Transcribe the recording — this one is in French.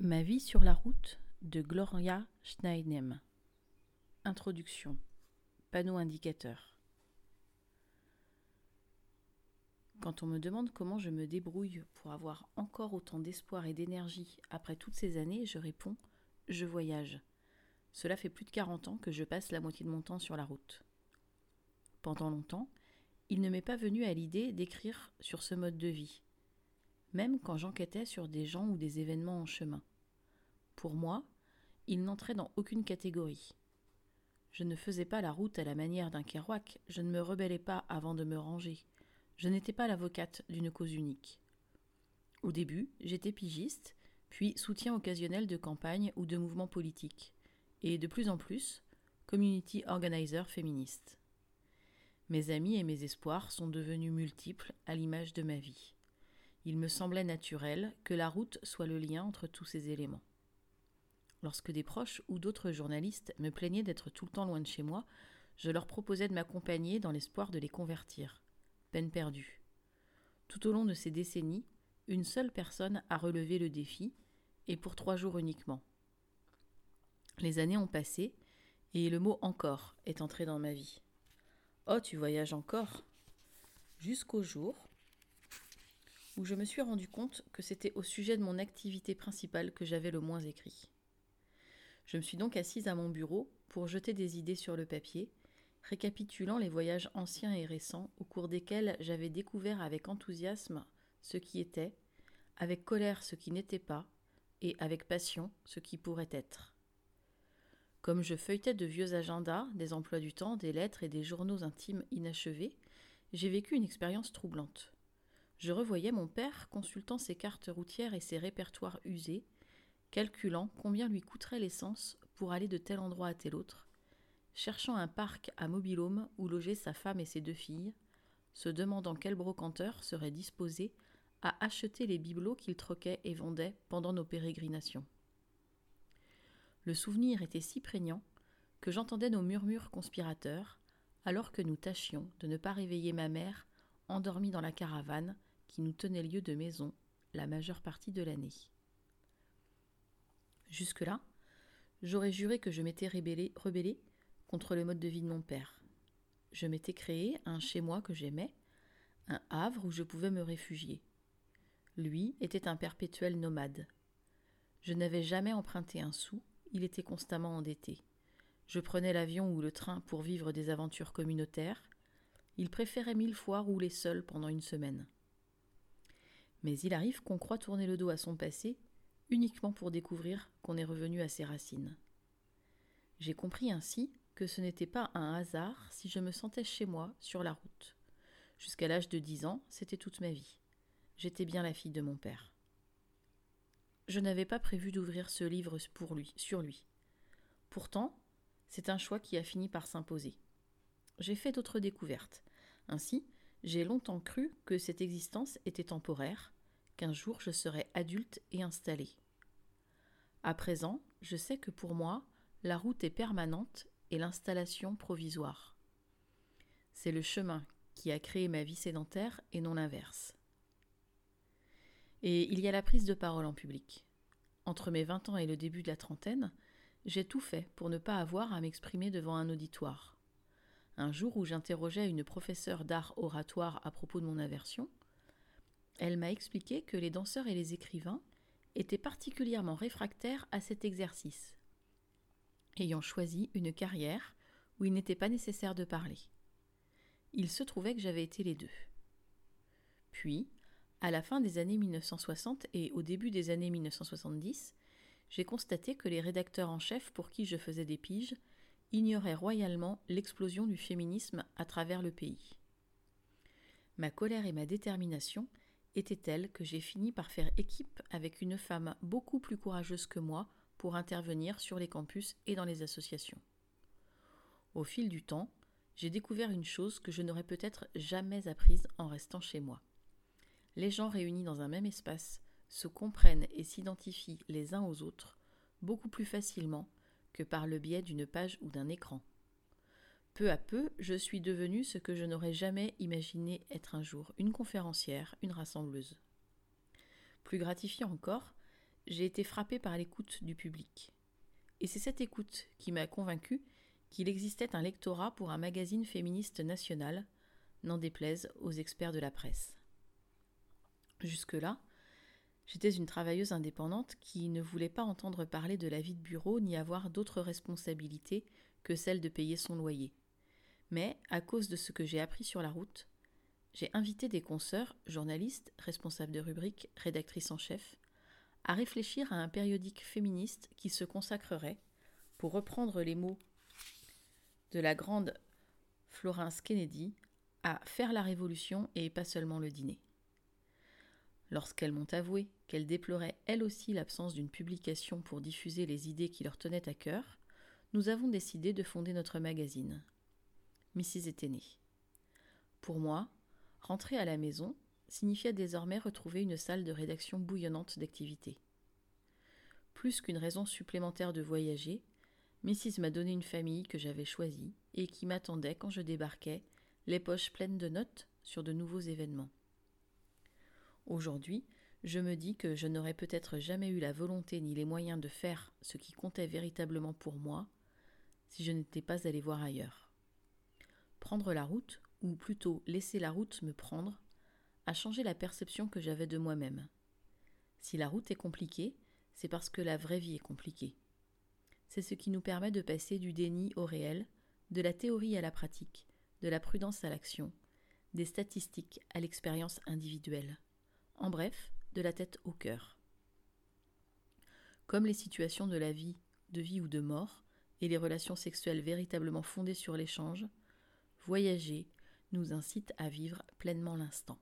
Ma vie sur la route de Gloria Schneidem. Introduction. Panneau indicateur. Quand on me demande comment je me débrouille pour avoir encore autant d'espoir et d'énergie après toutes ces années, je réponds je voyage. Cela fait plus de 40 ans que je passe la moitié de mon temps sur la route. Pendant longtemps, il ne m'est pas venu à l'idée d'écrire sur ce mode de vie même quand j'enquêtais sur des gens ou des événements en chemin. Pour moi, ils n'entraient dans aucune catégorie. Je ne faisais pas la route à la manière d'un Kerouac, je ne me rebellais pas avant de me ranger, je n'étais pas l'avocate d'une cause unique. Au début, j'étais pigiste, puis soutien occasionnel de campagne ou de mouvements politiques, et de plus en plus, community organizer féministe. Mes amis et mes espoirs sont devenus multiples à l'image de ma vie il me semblait naturel que la route soit le lien entre tous ces éléments. Lorsque des proches ou d'autres journalistes me plaignaient d'être tout le temps loin de chez moi, je leur proposais de m'accompagner dans l'espoir de les convertir. Peine perdue. Tout au long de ces décennies, une seule personne a relevé le défi, et pour trois jours uniquement. Les années ont passé, et le mot encore est entré dans ma vie. Oh, tu voyages encore Jusqu'au jour où je me suis rendu compte que c'était au sujet de mon activité principale que j'avais le moins écrit. Je me suis donc assise à mon bureau pour jeter des idées sur le papier, récapitulant les voyages anciens et récents au cours desquels j'avais découvert avec enthousiasme ce qui était, avec colère ce qui n'était pas, et avec passion ce qui pourrait être. Comme je feuilletais de vieux agendas, des emplois du temps, des lettres et des journaux intimes inachevés, j'ai vécu une expérience troublante je revoyais mon père consultant ses cartes routières et ses répertoires usés, calculant combien lui coûterait l'essence pour aller de tel endroit à tel autre, cherchant un parc à mobilhome où loger sa femme et ses deux filles, se demandant quel brocanteur serait disposé à acheter les bibelots qu'il troquait et vendait pendant nos pérégrinations. Le souvenir était si prégnant que j'entendais nos murmures conspirateurs, alors que nous tâchions de ne pas réveiller ma mère endormie dans la caravane qui nous tenait lieu de maison la majeure partie de l'année. Jusque-là, j'aurais juré que je m'étais rebellé, rebellé contre le mode de vie de mon père. Je m'étais créé un chez-moi que j'aimais, un havre où je pouvais me réfugier. Lui était un perpétuel nomade. Je n'avais jamais emprunté un sou, il était constamment endetté. Je prenais l'avion ou le train pour vivre des aventures communautaires. Il préférait mille fois rouler seul pendant une semaine. Mais il arrive qu'on croit tourner le dos à son passé uniquement pour découvrir qu'on est revenu à ses racines. J'ai compris ainsi que ce n'était pas un hasard si je me sentais chez moi sur la route. Jusqu'à l'âge de dix ans, c'était toute ma vie. J'étais bien la fille de mon père. Je n'avais pas prévu d'ouvrir ce livre pour lui, sur lui. Pourtant, c'est un choix qui a fini par s'imposer. J'ai fait d'autres découvertes. Ainsi, j'ai longtemps cru que cette existence était temporaire, qu'un jour je serais adulte et installé. À présent, je sais que pour moi, la route est permanente et l'installation provisoire. C'est le chemin qui a créé ma vie sédentaire et non l'inverse. Et il y a la prise de parole en public. Entre mes vingt ans et le début de la trentaine, j'ai tout fait pour ne pas avoir à m'exprimer devant un auditoire. Un jour où j'interrogeais une professeure d'art oratoire à propos de mon aversion, elle m'a expliqué que les danseurs et les écrivains étaient particulièrement réfractaires à cet exercice, ayant choisi une carrière où il n'était pas nécessaire de parler. Il se trouvait que j'avais été les deux. Puis, à la fin des années 1960 et au début des années 1970, j'ai constaté que les rédacteurs en chef pour qui je faisais des piges ignorait royalement l'explosion du féminisme à travers le pays. Ma colère et ma détermination étaient telles que j'ai fini par faire équipe avec une femme beaucoup plus courageuse que moi pour intervenir sur les campus et dans les associations. Au fil du temps, j'ai découvert une chose que je n'aurais peut-être jamais apprise en restant chez moi. Les gens réunis dans un même espace se comprennent et s'identifient les uns aux autres beaucoup plus facilement que par le biais d'une page ou d'un écran. Peu à peu, je suis devenue ce que je n'aurais jamais imaginé être un jour, une conférencière, une rassembleuse. Plus gratifiant encore, j'ai été frappée par l'écoute du public. Et c'est cette écoute qui m'a convaincue qu'il existait un lectorat pour un magazine féministe national, n'en déplaise aux experts de la presse. Jusque-là, j'étais une travailleuse indépendante qui ne voulait pas entendre parler de la vie de bureau ni avoir d'autres responsabilités que celle de payer son loyer. Mais, à cause de ce que j'ai appris sur la route, j'ai invité des consoeurs, journalistes, responsables de rubriques, rédactrices en chef, à réfléchir à un périodique féministe qui se consacrerait, pour reprendre les mots de la grande Florence Kennedy, à faire la révolution et pas seulement le dîner. Lorsqu'elles m'ont avoué qu'elles déploraient elles aussi l'absence d'une publication pour diffuser les idées qui leur tenaient à cœur, nous avons décidé de fonder notre magazine. Mrs. était née. Pour moi, rentrer à la maison signifiait désormais retrouver une salle de rédaction bouillonnante d'activités. Plus qu'une raison supplémentaire de voyager, Mrs. m'a donné une famille que j'avais choisie et qui m'attendait quand je débarquais, les poches pleines de notes sur de nouveaux événements. Aujourd'hui, je me dis que je n'aurais peut-être jamais eu la volonté ni les moyens de faire ce qui comptait véritablement pour moi si je n'étais pas allé voir ailleurs. Prendre la route, ou plutôt laisser la route me prendre, a changé la perception que j'avais de moi-même. Si la route est compliquée, c'est parce que la vraie vie est compliquée. C'est ce qui nous permet de passer du déni au réel, de la théorie à la pratique, de la prudence à l'action, des statistiques à l'expérience individuelle. En bref, de la tête au cœur. Comme les situations de la vie, de vie ou de mort, et les relations sexuelles véritablement fondées sur l'échange, voyager nous incite à vivre pleinement l'instant.